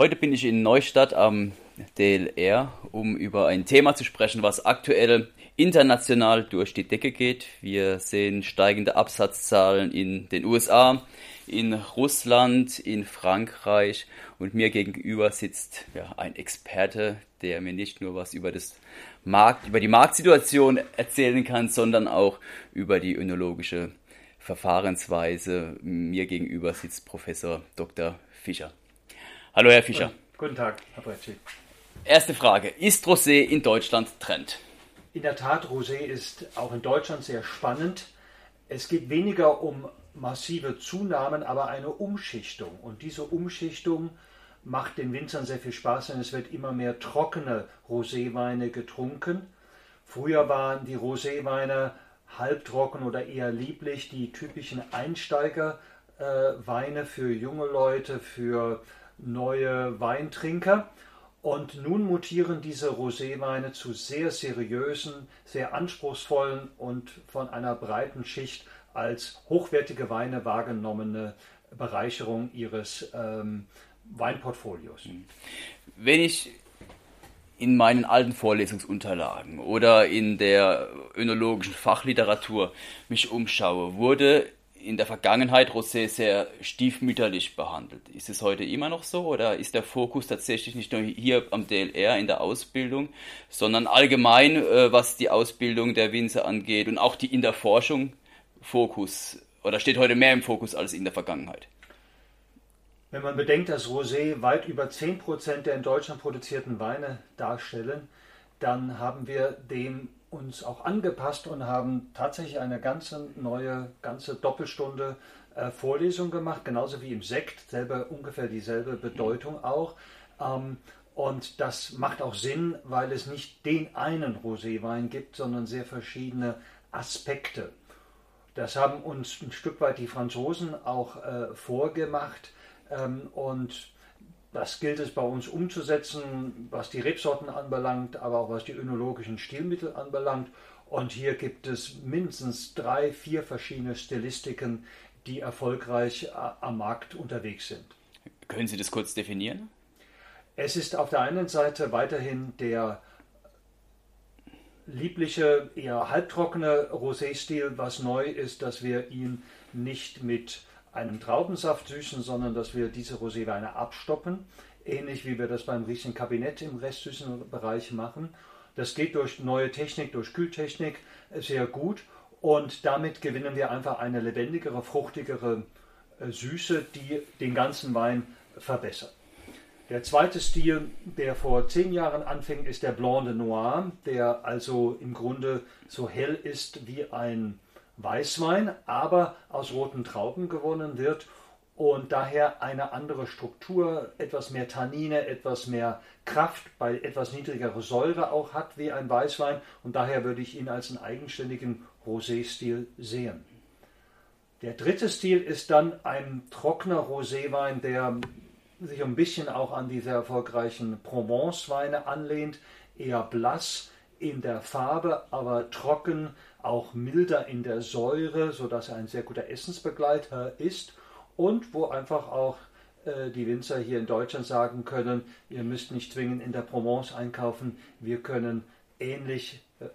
Heute bin ich in Neustadt am DLR, um über ein Thema zu sprechen, was aktuell international durch die Decke geht. Wir sehen steigende Absatzzahlen in den USA, in Russland, in Frankreich und mir gegenüber sitzt ja, ein Experte, der mir nicht nur was über das Markt, über die Marktsituation erzählen kann, sondern auch über die önologische Verfahrensweise. Mir gegenüber sitzt Professor Dr. Fischer. Hallo, Herr Fischer. Guten Tag, Herr Brecci. Erste Frage. Ist Rosé in Deutschland Trend? In der Tat, Rosé ist auch in Deutschland sehr spannend. Es geht weniger um massive Zunahmen, aber eine Umschichtung. Und diese Umschichtung macht den Winzern sehr viel Spaß, denn es wird immer mehr trockene Roséweine getrunken. Früher waren die Roséweine halbtrocken oder eher lieblich, die typischen Einsteigerweine äh, für junge Leute, für neue Weintrinker. Und nun mutieren diese Roséweine zu sehr seriösen, sehr anspruchsvollen und von einer breiten Schicht als hochwertige Weine wahrgenommene Bereicherung ihres ähm, Weinportfolios. Wenn ich in meinen alten Vorlesungsunterlagen oder in der önologischen Fachliteratur mich umschaue, wurde in der Vergangenheit Rosé sehr stiefmütterlich behandelt. Ist es heute immer noch so oder ist der Fokus tatsächlich nicht nur hier am DLR in der Ausbildung, sondern allgemein, äh, was die Ausbildung der Winzer angeht und auch die in der Forschung Fokus oder steht heute mehr im Fokus als in der Vergangenheit? Wenn man bedenkt, dass Rosé weit über 10% der in Deutschland produzierten Weine darstellen, dann haben wir dem uns auch angepasst und haben tatsächlich eine ganze neue, ganze Doppelstunde äh, Vorlesung gemacht, genauso wie im Sekt, selber ungefähr dieselbe Bedeutung auch. Ähm, und das macht auch Sinn, weil es nicht den einen Roséwein gibt, sondern sehr verschiedene Aspekte. Das haben uns ein Stück weit die Franzosen auch äh, vorgemacht. Ähm, und das gilt es bei uns umzusetzen, was die Rebsorten anbelangt, aber auch was die önologischen Stilmittel anbelangt. Und hier gibt es mindestens drei, vier verschiedene Stilistiken, die erfolgreich äh, am Markt unterwegs sind. Können Sie das kurz definieren? Es ist auf der einen Seite weiterhin der liebliche, eher halbtrockene Rosé-Stil. Was neu ist, dass wir ihn nicht mit einem Traubensaft süßen, sondern dass wir diese Roséweine abstoppen, ähnlich wie wir das beim Riesling Kabinett im restsüßen Bereich machen. Das geht durch neue Technik, durch Kühltechnik sehr gut und damit gewinnen wir einfach eine lebendigere, fruchtigere äh, Süße, die den ganzen Wein verbessert. Der zweite Stil, der vor zehn Jahren anfing, ist der Blanc de Noir, der also im Grunde so hell ist wie ein Weißwein, aber aus roten Trauben gewonnen wird und daher eine andere Struktur, etwas mehr Tannine, etwas mehr Kraft, bei etwas niedrigerer Säure auch hat wie ein Weißwein und daher würde ich ihn als einen eigenständigen Rosé-Stil sehen. Der dritte Stil ist dann ein trockener Roséwein, der sich ein bisschen auch an diese erfolgreichen Provence-Weine anlehnt, eher blass in der Farbe, aber trocken, auch milder in der Säure, sodass er ein sehr guter Essensbegleiter ist und wo einfach auch äh, die Winzer hier in Deutschland sagen können, ihr müsst nicht zwingend in der Provence einkaufen, wir können ähnlich, äh,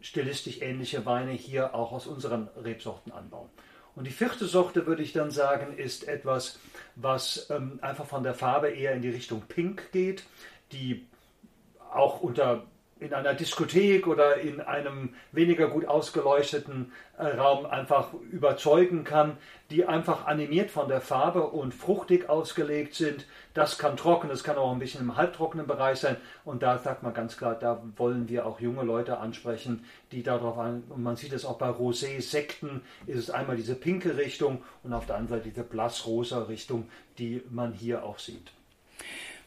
stilistisch ähnliche Weine hier auch aus unseren Rebsorten anbauen. Und die vierte Sorte, würde ich dann sagen, ist etwas, was ähm, einfach von der Farbe eher in die Richtung Pink geht, die auch unter in einer Diskothek oder in einem weniger gut ausgeleuchteten äh, Raum einfach überzeugen kann, die einfach animiert von der Farbe und fruchtig ausgelegt sind. Das kann trocken, das kann auch ein bisschen im halbtrockenen Bereich sein. Und da sagt man ganz klar, da wollen wir auch junge Leute ansprechen, die darauf an, und man sieht es auch bei Rosé-Sekten, ist es einmal diese pinke Richtung und auf der anderen Seite diese blassrosa Richtung, die man hier auch sieht.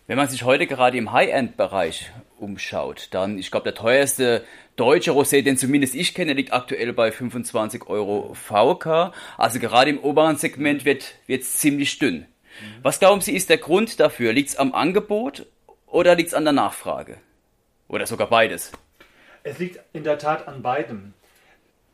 Wenn man sich heute gerade im High-End-Bereich umschaut, dann, ich glaube, der teuerste deutsche Rosé, den zumindest ich kenne, liegt aktuell bei 25 Euro VK. Also gerade im oberen Segment wird es ziemlich dünn. Was glauben Sie, ist der Grund dafür? Liegt es am Angebot oder liegt es an der Nachfrage? Oder sogar beides? Es liegt in der Tat an beidem.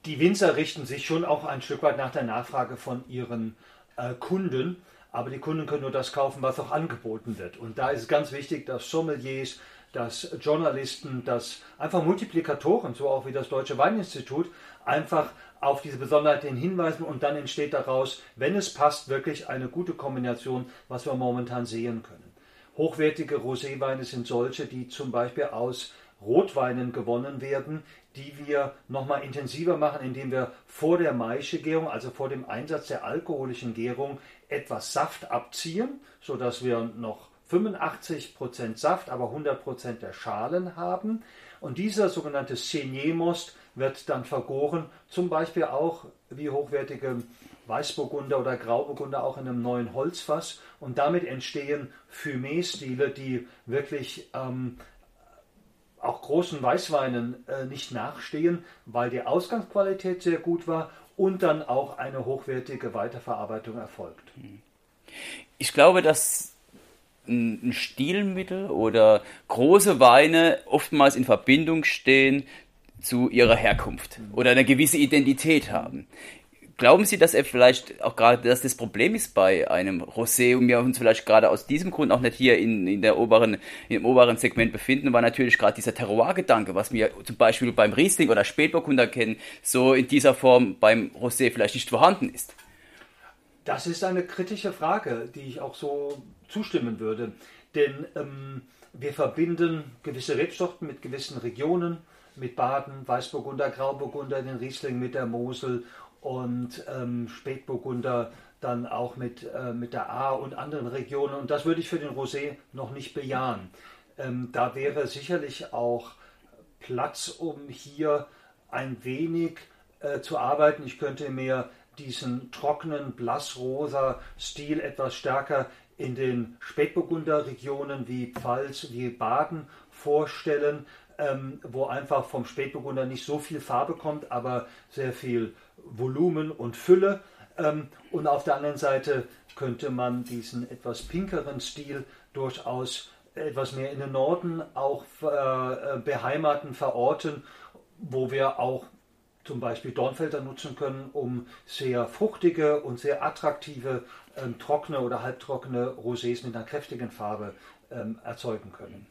Die Winzer richten sich schon auch ein Stück weit nach der Nachfrage von ihren äh, Kunden aber die Kunden können nur das kaufen, was auch angeboten wird. Und da ist es ganz wichtig, dass Sommeliers, dass Journalisten, dass einfach Multiplikatoren, so auch wie das Deutsche Weininstitut, einfach auf diese Besonderheiten hinweisen und dann entsteht daraus, wenn es passt, wirklich eine gute Kombination, was wir momentan sehen können. Hochwertige Roséweine sind solche, die zum Beispiel aus Rotweinen gewonnen werden, die wir nochmal intensiver machen, indem wir vor der Maischegärung, also vor dem Einsatz der alkoholischen Gärung, etwas Saft abziehen, sodass wir noch 85% Saft, aber 100% der Schalen haben. Und dieser sogenannte Senier-Most wird dann vergoren, zum Beispiel auch wie hochwertige Weißburgunder oder Grauburgunder auch in einem neuen Holzfass. Und damit entstehen Fumé-Stile, die wirklich ähm, auch großen Weißweinen äh, nicht nachstehen, weil die Ausgangsqualität sehr gut war und dann auch eine hochwertige Weiterverarbeitung erfolgt. Ich glaube, dass ein Stilmittel oder große Weine oftmals in Verbindung stehen zu ihrer Herkunft oder eine gewisse Identität haben. Glauben Sie, dass er vielleicht auch gerade, dass das Problem ist bei einem Rosé und wir uns vielleicht gerade aus diesem Grund auch nicht hier in, in der oberen, im oberen Segment befinden, war natürlich gerade dieser Terroir-Gedanke, was wir zum Beispiel beim Riesling oder Spätburgunder kennen, so in dieser Form beim Rosé vielleicht nicht vorhanden ist. Das ist eine kritische Frage, die ich auch so zustimmen würde. Denn ähm, wir verbinden gewisse Rebsorten mit gewissen Regionen, mit Baden, Weißburgunder, Grauburgunder, den Riesling mit der Mosel und ähm, Spätburgunder dann auch mit, äh, mit der A und anderen Regionen. Und das würde ich für den Rosé noch nicht bejahen. Ähm, da wäre sicherlich auch Platz, um hier ein wenig äh, zu arbeiten. Ich könnte mir diesen trockenen blassrosa Stil etwas stärker in den Spätburgunder Regionen wie Pfalz, wie Baden vorstellen, ähm, wo einfach vom Spätburgunder nicht so viel Farbe kommt, aber sehr viel Volumen und Fülle. Ähm, und auf der anderen Seite könnte man diesen etwas pinkeren Stil durchaus etwas mehr in den Norden auch äh, beheimaten, verorten, wo wir auch zum Beispiel Dornfelder nutzen können, um sehr fruchtige und sehr attraktive ähm, trockene oder halbtrockene Rosés mit einer kräftigen Farbe ähm, erzeugen können.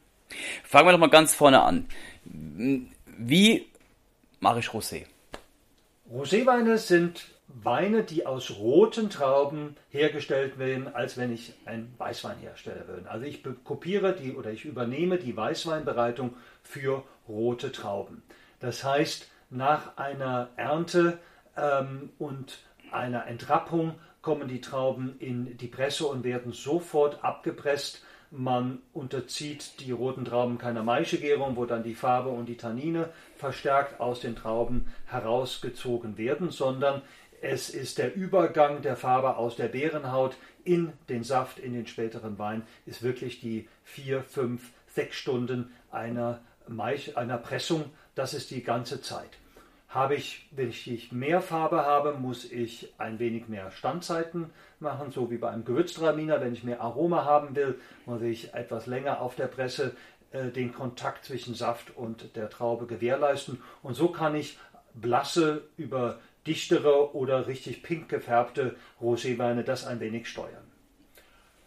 Fangen wir doch mal ganz vorne an. Wie mache ich Rosé? Roséweine sind Weine, die aus roten Trauben hergestellt werden, als wenn ich ein Weißweinhersteller würde. Also ich kopiere die oder ich übernehme die Weißweinbereitung für rote Trauben. Das heißt, nach einer Ernte ähm, und einer Entrappung kommen die Trauben in die Presse und werden sofort abgepresst. Man unterzieht die roten Trauben keiner Maischegärung, wo dann die Farbe und die Tannine verstärkt aus den Trauben herausgezogen werden, sondern es ist der Übergang der Farbe aus der Beerenhaut in den Saft, in den späteren Wein, ist wirklich die vier, fünf, sechs Stunden einer, Maich, einer Pressung. Das ist die ganze Zeit. Habe ich, wenn ich mehr Farbe habe, muss ich ein wenig mehr Standzeiten machen, so wie bei einem Gewürztraminer. Wenn ich mehr Aroma haben will, muss ich etwas länger auf der Presse äh, den Kontakt zwischen Saft und der Traube gewährleisten. Und so kann ich blasse über dichtere oder richtig pink gefärbte Roséweine das ein wenig steuern.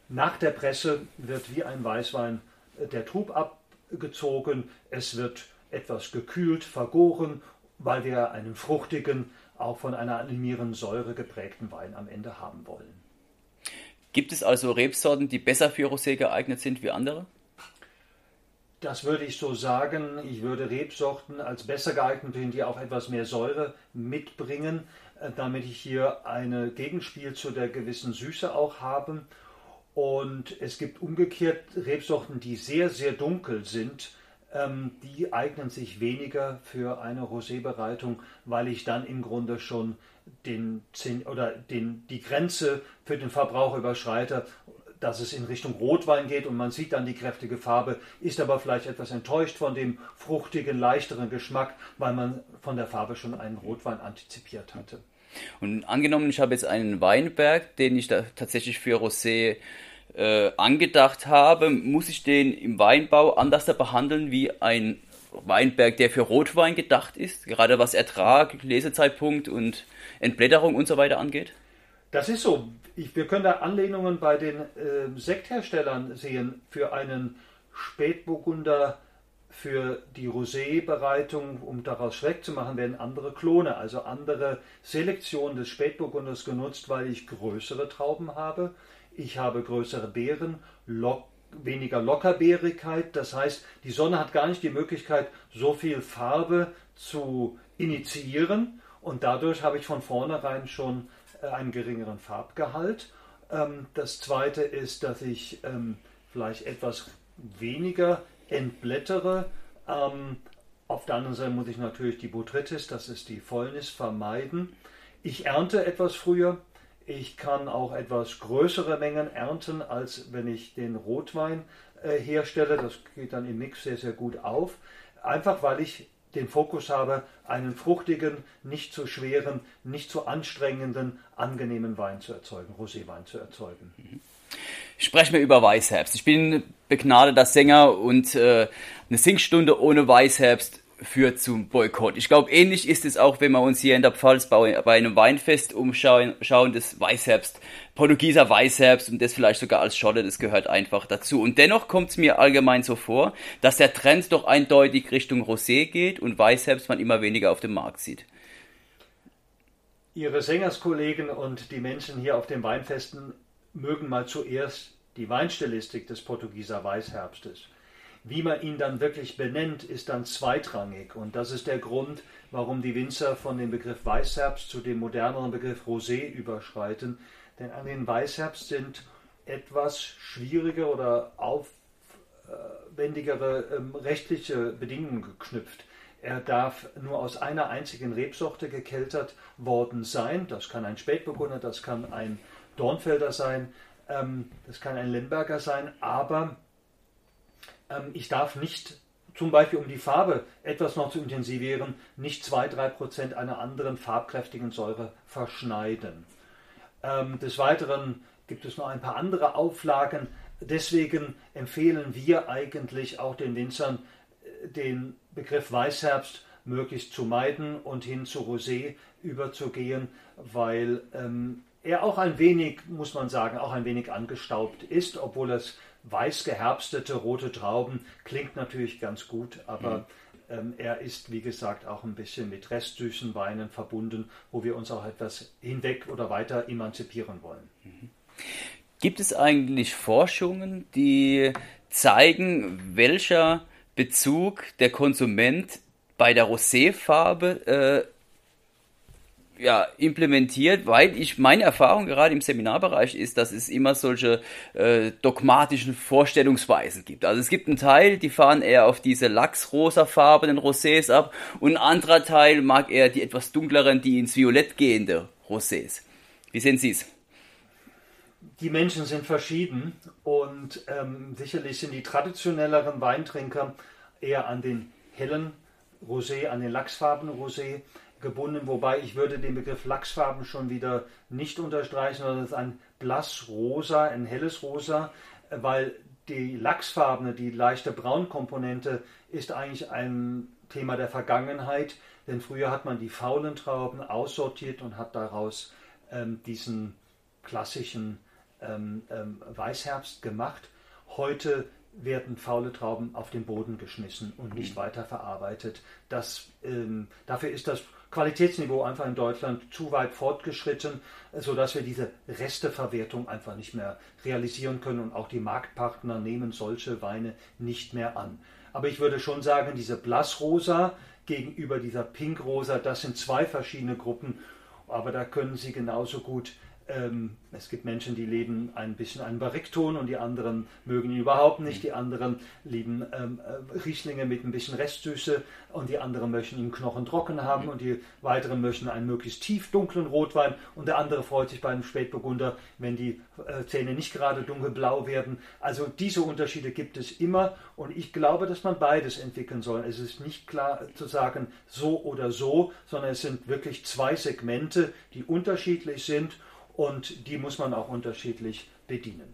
Nach der Presse wird wie ein Weißwein äh, der Trub abgezogen, es wird etwas gekühlt, vergoren weil wir einen fruchtigen, auch von einer animierenden Säure geprägten Wein am Ende haben wollen. Gibt es also Rebsorten, die besser für Rosé geeignet sind wie andere? Das würde ich so sagen. Ich würde Rebsorten als besser geeignet finden, die auch etwas mehr Säure mitbringen, äh, damit ich hier ein Gegenspiel zu der gewissen Süße auch habe. Und es gibt umgekehrt Rebsorten, die sehr, sehr dunkel sind, die eignen sich weniger für eine Rosébereitung, weil ich dann im Grunde schon den, oder den, die Grenze für den Verbrauch überschreite, dass es in Richtung Rotwein geht und man sieht dann die kräftige Farbe, ist aber vielleicht etwas enttäuscht von dem fruchtigen, leichteren Geschmack, weil man von der Farbe schon einen Rotwein antizipiert hatte. Und angenommen, ich habe jetzt einen Weinberg, den ich da tatsächlich für Rosé äh, angedacht habe, muss ich den im Weinbau anders behandeln wie ein Weinberg, der für Rotwein gedacht ist, gerade was Ertrag, Lesezeitpunkt und Entblätterung und so weiter angeht? Das ist so. Ich, wir können da Anlehnungen bei den äh, Sektherstellern sehen für einen Spätburgunder für die Rosé-Bereitung, um daraus Schreck zu machen, werden andere Klone, also andere Selektionen des Spätburgunders genutzt, weil ich größere Trauben habe. Ich habe größere Beeren, lock, weniger Lockerbeerigkeit. Das heißt, die Sonne hat gar nicht die Möglichkeit, so viel Farbe zu initiieren. Und dadurch habe ich von vornherein schon äh, einen geringeren Farbgehalt. Ähm, das zweite ist, dass ich ähm, vielleicht etwas weniger entblättere. Ähm, auf der anderen Seite muss ich natürlich die Botrytis, das ist die Fäulnis, vermeiden. Ich ernte etwas früher. Ich kann auch etwas größere Mengen ernten, als wenn ich den Rotwein äh, herstelle. Das geht dann im Mix sehr, sehr gut auf. Einfach weil ich den Fokus habe, einen fruchtigen, nicht zu schweren, nicht zu anstrengenden, angenehmen Wein zu erzeugen, Roséwein zu erzeugen. Sprechen wir über Weißherbst. Ich bin begnadeter Sänger und äh, eine Singstunde ohne Weißherbst führt zum Boykott. Ich glaube, ähnlich ist es auch, wenn wir uns hier in der Pfalz bei, bei einem Weinfest umschauen, schauen, das Weißherbst, Portugieser Weißherbst und das vielleicht sogar als Scholle, das gehört einfach dazu. Und dennoch kommt es mir allgemein so vor, dass der Trend doch eindeutig Richtung Rosé geht und Weißherbst man immer weniger auf dem Markt sieht. Ihre Sängerskollegen und die Menschen hier auf den Weinfesten mögen mal zuerst die Weinstilistik des Portugieser Weißherbstes. Wie man ihn dann wirklich benennt, ist dann zweitrangig. Und das ist der Grund, warum die Winzer von dem Begriff Weißherbst zu dem moderneren Begriff Rosé überschreiten. Denn an den Weißherbst sind etwas schwierige oder aufwendigere ähm, rechtliche Bedingungen geknüpft. Er darf nur aus einer einzigen Rebsorte gekeltert worden sein. Das kann ein Spätburgunder, das kann ein Dornfelder sein, ähm, das kann ein Lemberger sein, aber ich darf nicht, zum Beispiel um die Farbe etwas noch zu intensivieren, nicht 2-3% einer anderen farbkräftigen Säure verschneiden. Ähm, des Weiteren gibt es noch ein paar andere Auflagen. Deswegen empfehlen wir eigentlich auch den Winzern, äh, den Begriff Weißherbst möglichst zu meiden und hin zu Rosé überzugehen, weil ähm, er auch ein wenig, muss man sagen, auch ein wenig angestaubt ist, obwohl es weiß geherbstete rote Trauben klingt natürlich ganz gut, aber mhm. ähm, er ist, wie gesagt, auch ein bisschen mit restsüßen Weinen verbunden, wo wir uns auch etwas hinweg oder weiter emanzipieren wollen. Mhm. Gibt es eigentlich Forschungen, die zeigen, welcher Bezug der Konsument bei der Roséfarbe äh, ja, implementiert, weil ich meine Erfahrung gerade im Seminarbereich ist, dass es immer solche äh, dogmatischen Vorstellungsweisen gibt. Also es gibt einen Teil, die fahren eher auf diese lachsrosafarbenen Rosés ab und ein anderer Teil mag eher die etwas dunkleren, die ins Violett gehende Rosés. Wie sehen Sie es? Die Menschen sind verschieden und ähm, sicherlich sind die traditionelleren Weintrinker eher an den hellen Rosé, an den lachsfarbenen Rosé gebunden, wobei ich würde den Begriff Lachsfarben schon wieder nicht unterstreichen, sondern es ist ein blassrosa, ein helles Rosa, weil die Lachsfarbene, die leichte Braunkomponente ist eigentlich ein Thema der Vergangenheit, denn früher hat man die faulen Trauben aussortiert und hat daraus ähm, diesen klassischen ähm, ähm, Weißherbst gemacht. Heute werden faule Trauben auf den Boden geschmissen und nicht mhm. weiterverarbeitet. Das, ähm, dafür ist das Qualitätsniveau einfach in Deutschland zu weit fortgeschritten, sodass wir diese Resteverwertung einfach nicht mehr realisieren können und auch die Marktpartner nehmen solche Weine nicht mehr an. Aber ich würde schon sagen, diese Blassrosa gegenüber dieser Pinkrosa, das sind zwei verschiedene Gruppen, aber da können Sie genauso gut ähm, es gibt Menschen, die leben ein bisschen einen Barrikton und die anderen mögen ihn überhaupt nicht. Die anderen lieben ähm, äh, Rieslinge mit ein bisschen Restsüße und die anderen möchten ihn knochentrocken haben und die weiteren möchten einen möglichst tief dunklen Rotwein und der andere freut sich bei einem Spätburgunder, wenn die äh, Zähne nicht gerade dunkelblau werden. Also diese Unterschiede gibt es immer und ich glaube, dass man beides entwickeln soll. Es ist nicht klar zu sagen so oder so, sondern es sind wirklich zwei Segmente, die unterschiedlich sind und die muss man auch unterschiedlich bedienen.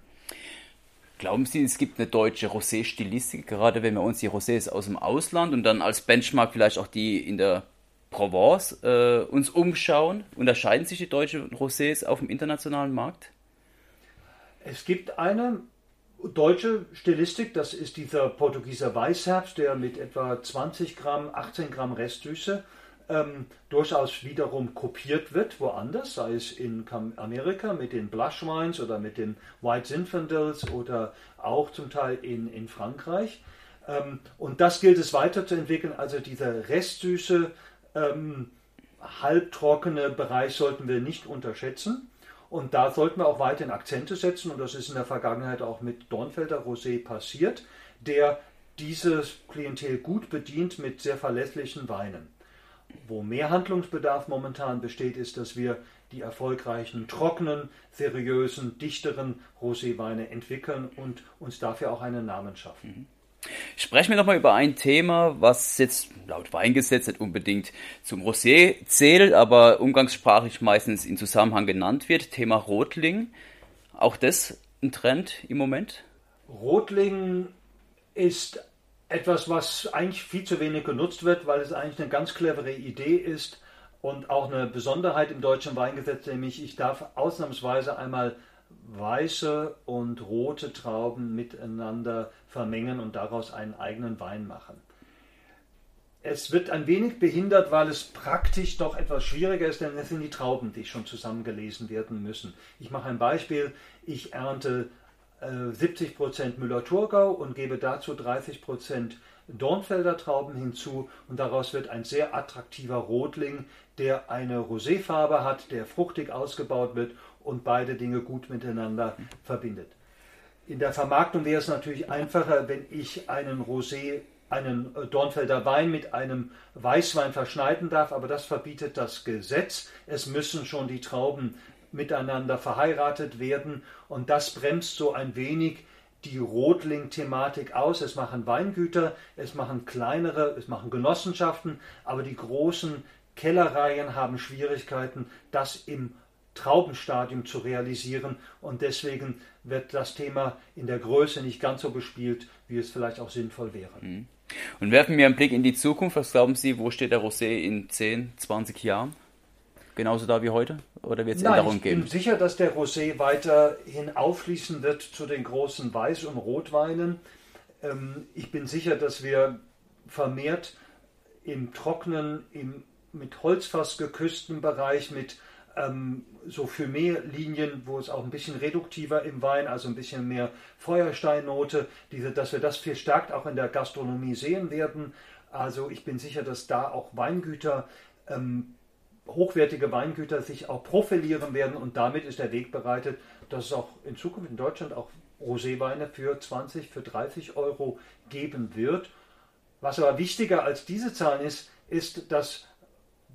Glauben Sie, es gibt eine deutsche Rosé-Stilistik, gerade wenn wir uns die Rosés aus dem Ausland und dann als Benchmark vielleicht auch die in der Provence äh, uns umschauen? Unterscheiden sich die deutschen Rosés auf dem internationalen Markt? Es gibt eine deutsche Stilistik, das ist dieser Portugieser Weißherbst, der mit etwa 20 Gramm, 18 Gramm Restsüße ähm, durchaus wiederum kopiert wird, woanders, sei es in Amerika mit den Blush Wines oder mit den White Zinfandels oder auch zum Teil in, in Frankreich. Ähm, und das gilt es weiterzuentwickeln, also dieser Restsüße, ähm, halbtrockene Bereich sollten wir nicht unterschätzen. Und da sollten wir auch weiterhin Akzente setzen. Und das ist in der Vergangenheit auch mit Dornfelder Rosé passiert, der dieses Klientel gut bedient mit sehr verlässlichen Weinen. Wo mehr Handlungsbedarf momentan besteht, ist, dass wir die erfolgreichen, trockenen, seriösen, dichteren Roséweine entwickeln und uns dafür auch einen Namen schaffen. Mhm. Sprechen wir nochmal über ein Thema, was jetzt laut Weingesetz nicht unbedingt zum Rosé zählt, aber umgangssprachlich meistens in Zusammenhang genannt wird. Thema Rotling. Auch das ein Trend im Moment? Rotling ist etwas, was eigentlich viel zu wenig genutzt wird, weil es eigentlich eine ganz clevere Idee ist und auch eine Besonderheit im deutschen Weingesetz, nämlich ich darf ausnahmsweise einmal weiße und rote Trauben miteinander vermengen und daraus einen eigenen Wein machen. Es wird ein wenig behindert, weil es praktisch doch etwas schwieriger ist, denn es sind die Trauben, die schon zusammengelesen werden müssen. Ich mache ein Beispiel. Ich ernte äh, 70% Müller-Thurgau und gebe dazu 30% Dornfelder Trauben hinzu und daraus wird ein sehr attraktiver Rotling, der eine Roséfarbe hat, der fruchtig ausgebaut wird und beide Dinge gut miteinander verbindet. In der Vermarktung wäre es natürlich einfacher, wenn ich einen Rosé, einen äh, Dornfelder Wein mit einem Weißwein verschneiden darf, aber das verbietet das Gesetz. Es müssen schon die Trauben miteinander verheiratet werden und das bremst so ein wenig die Rotling-Thematik aus. Es machen Weingüter, es machen kleinere, es machen Genossenschaften, aber die großen Kellereien haben Schwierigkeiten, das im Traubenstadium zu realisieren und deswegen wird das Thema in der Größe nicht ganz so bespielt, wie es vielleicht auch sinnvoll wäre. Mhm. Und werfen wir einen Blick in die Zukunft. Was glauben Sie, wo steht der Rosé in 10, 20 Jahren? Genauso da wie heute? Oder wird es Änderungen geben? Ich bin sicher, dass der Rosé weiterhin aufschließen wird zu den großen Weiß- und Rotweinen. Ähm, ich bin sicher, dass wir vermehrt im trockenen, im mit Holzfass geküssten Bereich, mit ähm, so Fumé-Linien, wo es auch ein bisschen reduktiver im Wein, also ein bisschen mehr Feuersteinnote, diese, dass wir das verstärkt auch in der Gastronomie sehen werden. Also ich bin sicher, dass da auch Weingüter, ähm, hochwertige Weingüter sich auch profilieren werden und damit ist der Weg bereitet, dass es auch in Zukunft in Deutschland auch Roséweine für 20, für 30 Euro geben wird. Was aber wichtiger als diese Zahlen ist, ist, dass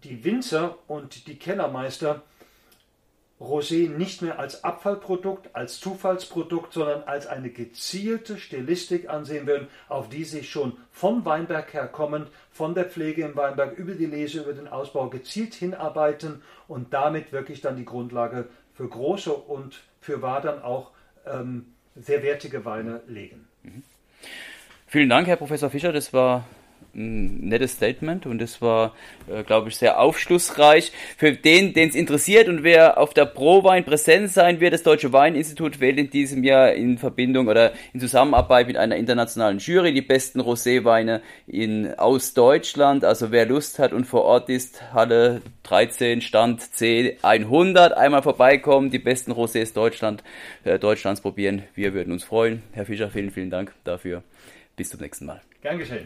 die Winzer und die Kellermeister Rosé nicht mehr als Abfallprodukt, als Zufallsprodukt, sondern als eine gezielte Stilistik ansehen würden, auf die sich schon vom Weinberg her kommend, von der Pflege im Weinberg über die Lese, über den Ausbau gezielt hinarbeiten und damit wirklich dann die Grundlage für große und für Wadern auch ähm, sehr wertige Weine legen. Mhm. Vielen Dank, Herr Professor Fischer. Das war nettes Statement und es war, äh, glaube ich, sehr aufschlussreich. Für den, den es interessiert und wer auf der Pro-Wein präsent sein wird, das Deutsche Weininstitut wählt in diesem Jahr in Verbindung oder in Zusammenarbeit mit einer internationalen Jury die besten Roséweine in, aus Deutschland. Also wer Lust hat und vor Ort ist, Halle 13, Stand C 100, einmal vorbeikommen, die besten Rosés Deutschland, äh, Deutschlands probieren. Wir würden uns freuen. Herr Fischer, vielen, vielen Dank dafür. Bis zum nächsten Mal. Gern geschehen.